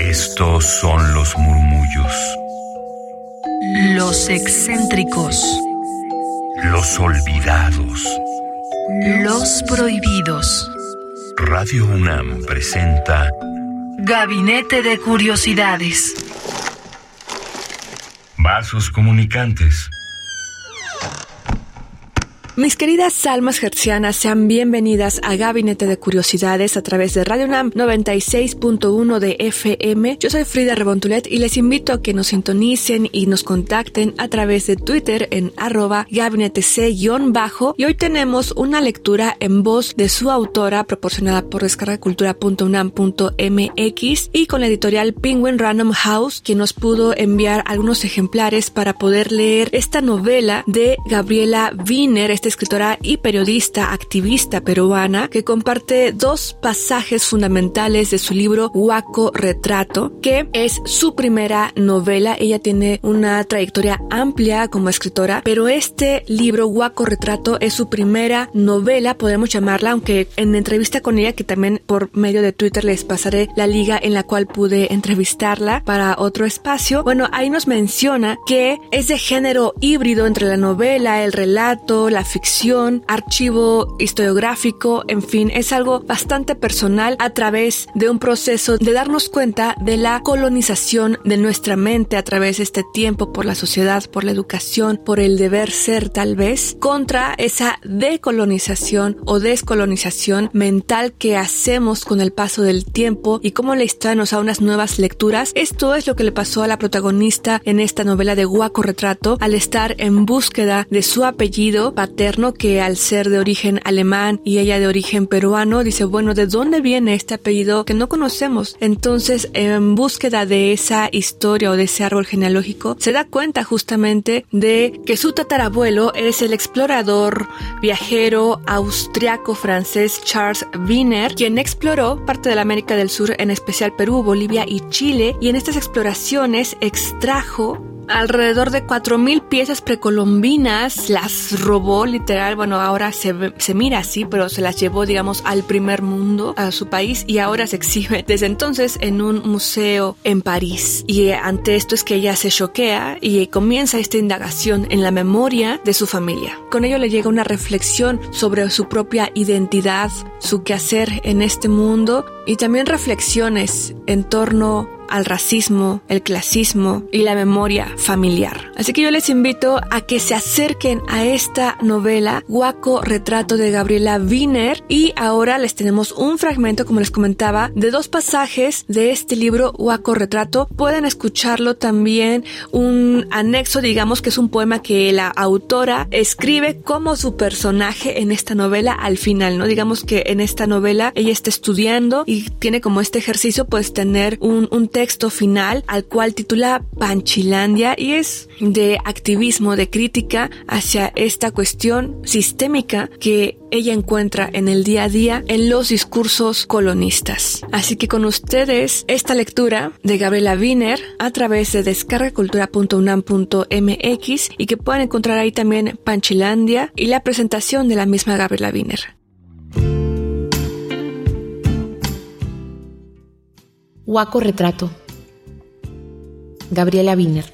Estos son los murmullos. Los excéntricos. Los olvidados. Los prohibidos. Radio UNAM presenta Gabinete de Curiosidades. Vasos comunicantes. Mis queridas almas hercianas, sean bienvenidas a Gabinete de Curiosidades a través de Radio NAM 96.1 de FM. Yo soy Frida Rebontulet y les invito a que nos sintonicen y nos contacten a través de Twitter en arroba gabinete c-bajo. Y hoy tenemos una lectura en voz de su autora proporcionada por descargacultura.unam.mx y con la editorial Penguin Random House, quien nos pudo enviar algunos ejemplares para poder leer esta novela de Gabriela Wiener, esta escritora y periodista activista peruana que comparte dos pasajes fundamentales de su libro Huaco Retrato, que es su primera novela. Ella tiene una trayectoria amplia como escritora, pero este libro Huaco Retrato es su primera novela, podemos llamarla, aunque en entrevista con ella, que también por medio de Twitter les pasaré la liga en la cual pude entrevistarla para otro espacio. Bueno, ahí nos menciona que es de género híbrido entre la novela, el relato, la ficción, archivo historiográfico, en fin, es algo bastante personal a través de un proceso de darnos cuenta de la colonización de nuestra mente a través de este tiempo por la sociedad, por la educación, por el deber ser tal vez, contra esa decolonización o descolonización mental que hacemos con el paso del tiempo y cómo la historia nos unas nuevas lecturas. Esto es lo que le pasó a la protagonista en esta novela de Guaco Retrato al estar en búsqueda de su apellido paterno que al ser de origen alemán y ella de origen peruano dice bueno de dónde viene este apellido que no conocemos entonces en búsqueda de esa historia o de ese árbol genealógico se da cuenta justamente de que su tatarabuelo es el explorador viajero austriaco francés Charles Wiener quien exploró parte de la América del Sur en especial Perú Bolivia y Chile y en estas exploraciones extrajo alrededor de 4.000 piezas precolombinas, las robó literal, bueno, ahora se, se mira así, pero se las llevó, digamos, al primer mundo, a su país, y ahora se exhibe desde entonces en un museo en París. Y ante esto es que ella se choquea y comienza esta indagación en la memoria de su familia. Con ello le llega una reflexión sobre su propia identidad, su quehacer en este mundo y también reflexiones en torno al racismo, el clasismo y la memoria familiar. Así que yo les invito a que se acerquen a esta novela Guaco Retrato de Gabriela Wiener y ahora les tenemos un fragmento, como les comentaba, de dos pasajes de este libro Guaco Retrato. Pueden escucharlo también un anexo, digamos que es un poema que la autora escribe como su personaje en esta novela al final, ¿no? Digamos que en esta novela ella está estudiando y tiene como este ejercicio pues tener un, un texto final al cual titula Panchilandia y es de activismo, de crítica hacia esta cuestión sistémica que ella encuentra en el día a día en los discursos colonistas. Así que con ustedes esta lectura de Gabriela Wiener a través de descargacultura.unam.mx y que pueden encontrar ahí también Panchilandia y la presentación de la misma Gabriela Wiener. Huaco Retrato. Gabriela Wiener.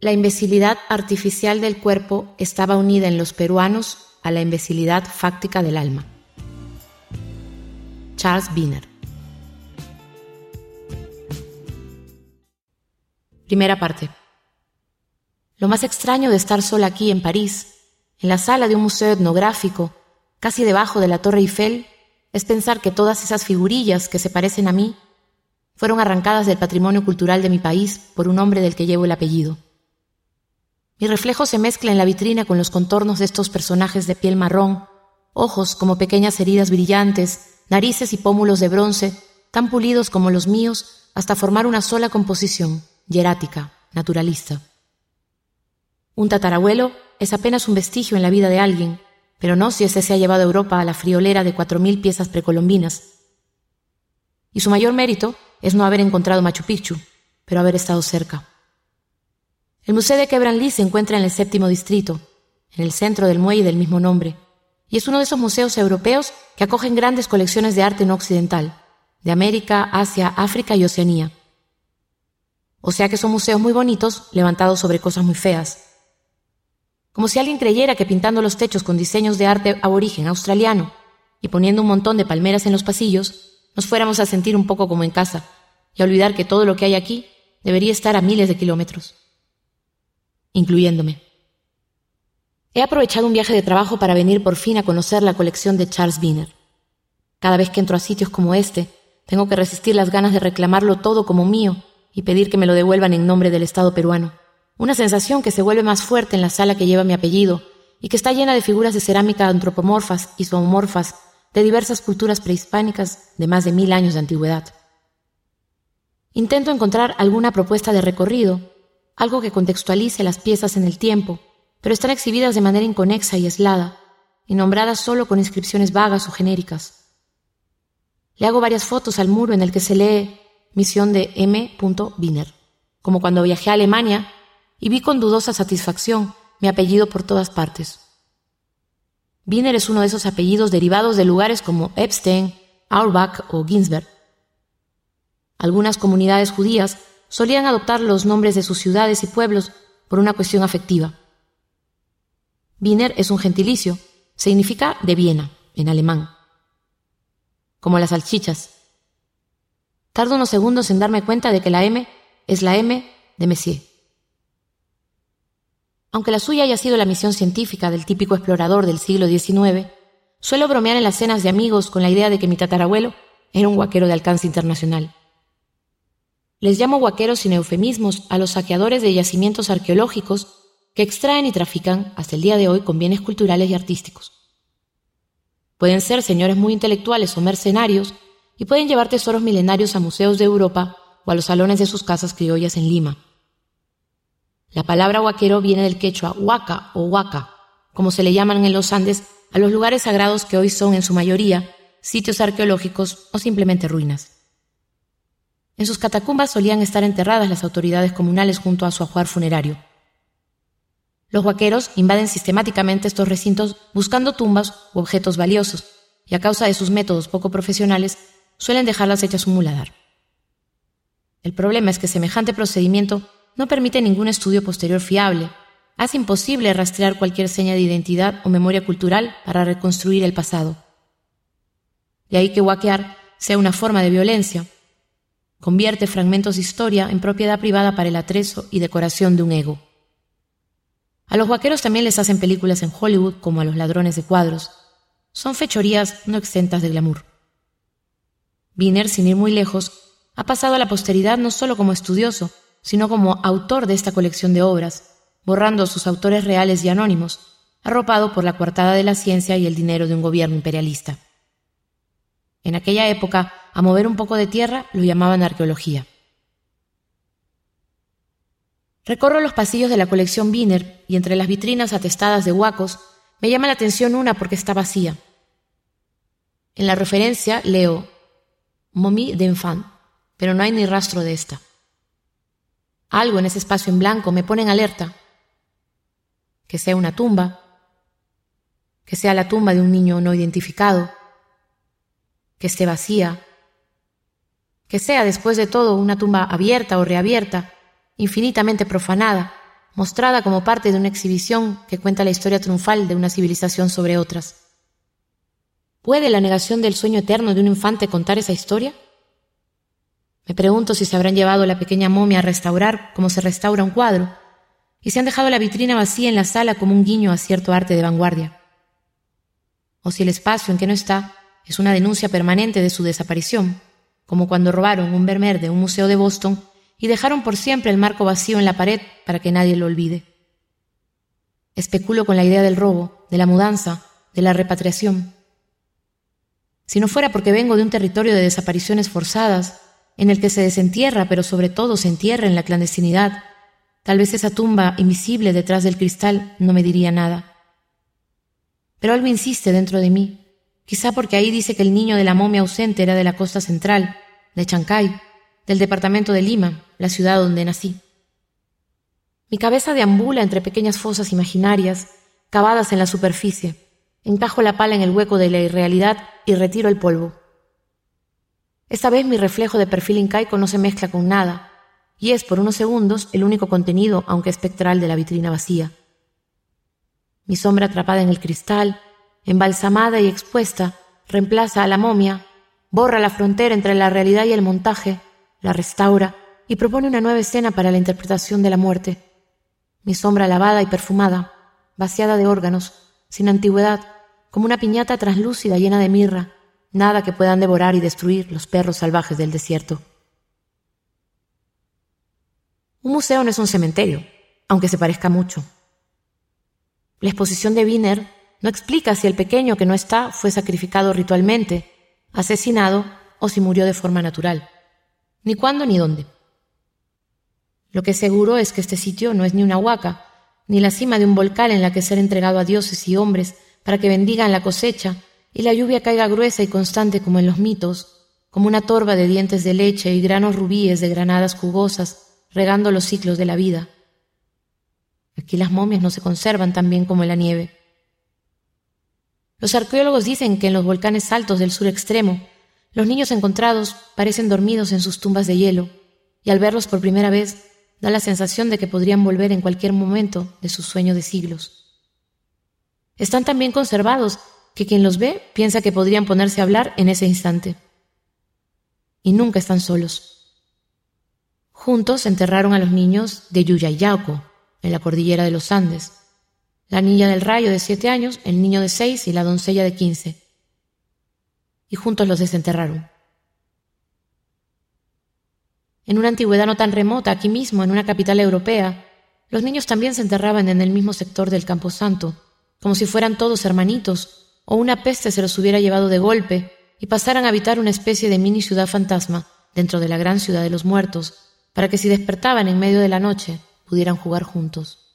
La imbecilidad artificial del cuerpo estaba unida en los peruanos a la imbecilidad fáctica del alma. Charles Wiener. Primera parte. Lo más extraño de estar sola aquí en París en la sala de un museo etnográfico, casi debajo de la Torre Eiffel, es pensar que todas esas figurillas que se parecen a mí fueron arrancadas del patrimonio cultural de mi país por un hombre del que llevo el apellido. Mi reflejo se mezcla en la vitrina con los contornos de estos personajes de piel marrón, ojos como pequeñas heridas brillantes, narices y pómulos de bronce, tan pulidos como los míos, hasta formar una sola composición, hierática, naturalista. Un tatarabuelo es apenas un vestigio en la vida de alguien, pero no si ese se ha llevado a Europa a la friolera de cuatro mil piezas precolombinas. Y su mayor mérito es no haber encontrado Machu Picchu, pero haber estado cerca. El Museo de Quebranlí se encuentra en el séptimo distrito, en el centro del muelle del mismo nombre, y es uno de esos museos europeos que acogen grandes colecciones de arte no occidental, de América, Asia, África y Oceanía. O sea que son museos muy bonitos levantados sobre cosas muy feas. Como si alguien creyera que pintando los techos con diseños de arte aborigen australiano y poniendo un montón de palmeras en los pasillos, nos fuéramos a sentir un poco como en casa y a olvidar que todo lo que hay aquí debería estar a miles de kilómetros, incluyéndome. He aprovechado un viaje de trabajo para venir por fin a conocer la colección de Charles Wiener. Cada vez que entro a sitios como este, tengo que resistir las ganas de reclamarlo todo como mío y pedir que me lo devuelvan en nombre del Estado peruano. Una sensación que se vuelve más fuerte en la sala que lleva mi apellido y que está llena de figuras de cerámica antropomorfas y zoomorfas de diversas culturas prehispánicas de más de mil años de antigüedad. Intento encontrar alguna propuesta de recorrido, algo que contextualice las piezas en el tiempo pero están exhibidas de manera inconexa y aislada, y nombradas solo con inscripciones vagas o genéricas. Le hago varias fotos al muro en el que se lee Misión de M. Wiener, como cuando viajé a Alemania y vi con dudosa satisfacción mi apellido por todas partes. Wiener es uno de esos apellidos derivados de lugares como Epstein, Auerbach o Ginsberg. Algunas comunidades judías solían adoptar los nombres de sus ciudades y pueblos por una cuestión afectiva. Wiener es un gentilicio, significa de Viena, en alemán. Como las salchichas. Tardo unos segundos en darme cuenta de que la M es la M de Messier. Aunque la suya haya sido la misión científica del típico explorador del siglo XIX, suelo bromear en las cenas de amigos con la idea de que mi tatarabuelo era un guaquero de alcance internacional. Les llamo guaqueros sin eufemismos a los saqueadores de yacimientos arqueológicos que extraen y trafican hasta el día de hoy con bienes culturales y artísticos. Pueden ser señores muy intelectuales o mercenarios y pueden llevar tesoros milenarios a museos de Europa o a los salones de sus casas criollas en Lima. La palabra huaquero viene del quechua huaca o huaca, como se le llaman en los Andes a los lugares sagrados que hoy son en su mayoría sitios arqueológicos o simplemente ruinas. En sus catacumbas solían estar enterradas las autoridades comunales junto a su ajuar funerario. Los vaqueros invaden sistemáticamente estos recintos buscando tumbas u objetos valiosos, y a causa de sus métodos poco profesionales, suelen dejarlas hechas un muladar. El problema es que semejante procedimiento no permite ningún estudio posterior fiable, hace imposible rastrear cualquier seña de identidad o memoria cultural para reconstruir el pasado. De ahí que waquear sea una forma de violencia. Convierte fragmentos de historia en propiedad privada para el atrezo y decoración de un ego. A los vaqueros también les hacen películas en Hollywood como a los ladrones de cuadros. Son fechorías no exentas de glamour. Wiener, sin ir muy lejos, ha pasado a la posteridad no solo como estudioso, sino como autor de esta colección de obras, borrando sus autores reales y anónimos, arropado por la coartada de la ciencia y el dinero de un gobierno imperialista. En aquella época, a mover un poco de tierra lo llamaban arqueología. Recorro los pasillos de la colección Wiener y entre las vitrinas atestadas de huacos me llama la atención una porque está vacía. En la referencia leo Momie d'enfant, pero no hay ni rastro de esta. Algo en ese espacio en blanco me pone en alerta. Que sea una tumba, que sea la tumba de un niño no identificado, que esté vacía, que sea después de todo una tumba abierta o reabierta, infinitamente profanada, mostrada como parte de una exhibición que cuenta la historia triunfal de una civilización sobre otras. ¿Puede la negación del sueño eterno de un infante contar esa historia? Me pregunto si se habrán llevado la pequeña momia a restaurar como se restaura un cuadro, y se han dejado la vitrina vacía en la sala como un guiño a cierto arte de vanguardia. O si el espacio en que no está es una denuncia permanente de su desaparición, como cuando robaron un vermeer de un museo de Boston y dejaron por siempre el marco vacío en la pared para que nadie lo olvide. Especulo con la idea del robo, de la mudanza, de la repatriación. Si no fuera porque vengo de un territorio de desapariciones forzadas, en el que se desentierra, pero sobre todo se entierra en la clandestinidad, tal vez esa tumba invisible detrás del cristal no me diría nada. Pero algo insiste dentro de mí, quizá porque ahí dice que el niño de la momia ausente era de la costa central, de Chancay, del departamento de Lima, la ciudad donde nací. Mi cabeza deambula entre pequeñas fosas imaginarias, cavadas en la superficie, Encajo la pala en el hueco de la irrealidad y retiro el polvo. Esta vez mi reflejo de perfil incaico no se mezcla con nada, y es por unos segundos el único contenido, aunque espectral, de la vitrina vacía. Mi sombra atrapada en el cristal, embalsamada y expuesta, reemplaza a la momia, borra la frontera entre la realidad y el montaje, la restaura y propone una nueva escena para la interpretación de la muerte. Mi sombra lavada y perfumada, vaciada de órganos, sin antigüedad, como una piñata translúcida llena de mirra, nada que puedan devorar y destruir los perros salvajes del desierto. Un museo no es un cementerio, aunque se parezca mucho. La exposición de Wiener no explica si el pequeño que no está fue sacrificado ritualmente, asesinado o si murió de forma natural, ni cuándo ni dónde. Lo que es seguro es que este sitio no es ni una huaca, ni la cima de un volcán en la que ser entregado a dioses y hombres para que bendigan la cosecha y la lluvia caiga gruesa y constante como en los mitos, como una torba de dientes de leche y granos rubíes de granadas jugosas, regando los ciclos de la vida. Aquí las momias no se conservan tan bien como en la nieve. Los arqueólogos dicen que en los volcanes altos del sur extremo, los niños encontrados parecen dormidos en sus tumbas de hielo, y al verlos por primera vez da la sensación de que podrían volver en cualquier momento de su sueño de siglos. Están tan bien conservados que quien los ve piensa que podrían ponerse a hablar en ese instante. Y nunca están solos. Juntos enterraron a los niños de Yuyayauco, en la cordillera de los Andes, la niña del rayo de siete años, el niño de seis y la doncella de quince. Y juntos los desenterraron. En una antigüedad no tan remota, aquí mismo, en una capital europea, los niños también se enterraban en el mismo sector del Camposanto, como si fueran todos hermanitos, o una peste se los hubiera llevado de golpe y pasaran a habitar una especie de mini ciudad fantasma dentro de la gran ciudad de los muertos, para que si despertaban en medio de la noche pudieran jugar juntos.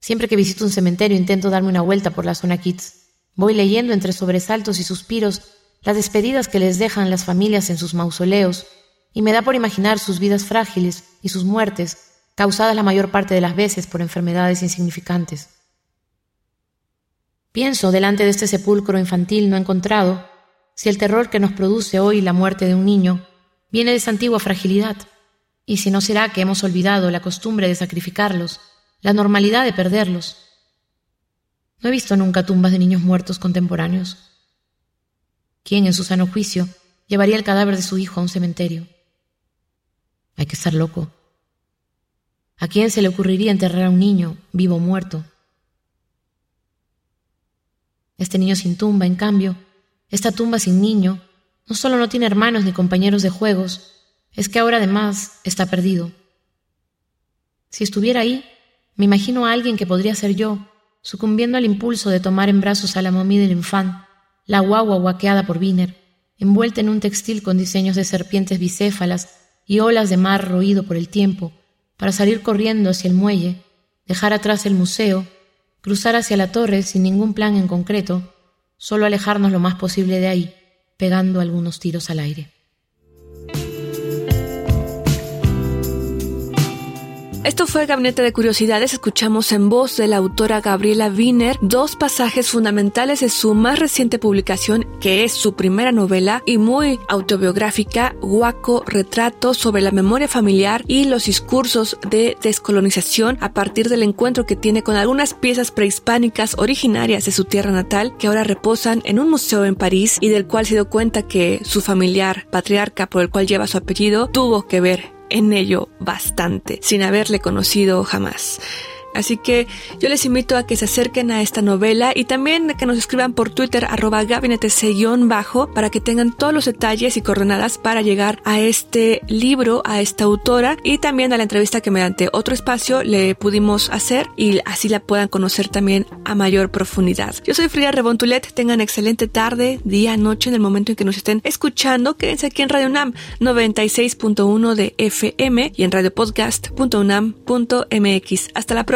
Siempre que visito un cementerio intento darme una vuelta por la zona Kids. Voy leyendo entre sobresaltos y suspiros las despedidas que les dejan las familias en sus mausoleos, y me da por imaginar sus vidas frágiles y sus muertes, causadas la mayor parte de las veces por enfermedades insignificantes. Pienso, delante de este sepulcro infantil no encontrado, si el terror que nos produce hoy la muerte de un niño viene de esa antigua fragilidad, y si no será que hemos olvidado la costumbre de sacrificarlos, la normalidad de perderlos. No he visto nunca tumbas de niños muertos contemporáneos. ¿Quién, en su sano juicio, llevaría el cadáver de su hijo a un cementerio? Hay que estar loco. ¿A quién se le ocurriría enterrar a un niño, vivo o muerto? Este niño sin tumba, en cambio, esta tumba sin niño, no solo no tiene hermanos ni compañeros de juegos, es que ahora además está perdido. Si estuviera ahí, me imagino a alguien que podría ser yo, sucumbiendo al impulso de tomar en brazos a la momia del infán, la guagua guaqueada por Wiener, envuelta en un textil con diseños de serpientes bicéfalas y olas de mar roído por el tiempo, para salir corriendo hacia el muelle, dejar atrás el museo cruzar hacia la torre sin ningún plan en concreto, solo alejarnos lo más posible de ahí, pegando algunos tiros al aire. Esto fue Gabinete de Curiosidades. Escuchamos en voz de la autora Gabriela Wiener dos pasajes fundamentales de su más reciente publicación, que es su primera novela y muy autobiográfica, Huaco Retrato sobre la memoria familiar y los discursos de descolonización a partir del encuentro que tiene con algunas piezas prehispánicas originarias de su tierra natal que ahora reposan en un museo en París y del cual se dio cuenta que su familiar, patriarca por el cual lleva su apellido, tuvo que ver en ello bastante, sin haberle conocido jamás. Así que yo les invito a que se acerquen a esta novela y también que nos escriban por Twitter arroba gabinetec-bajo para que tengan todos los detalles y coordenadas para llegar a este libro, a esta autora y también a la entrevista que mediante otro espacio le pudimos hacer y así la puedan conocer también a mayor profundidad. Yo soy Frida Rebontulet, tengan excelente tarde, día, noche en el momento en que nos estén escuchando. Quédense aquí en Radio UNAM 96.1 de FM y en radiopodcast.unam.mx. Hasta la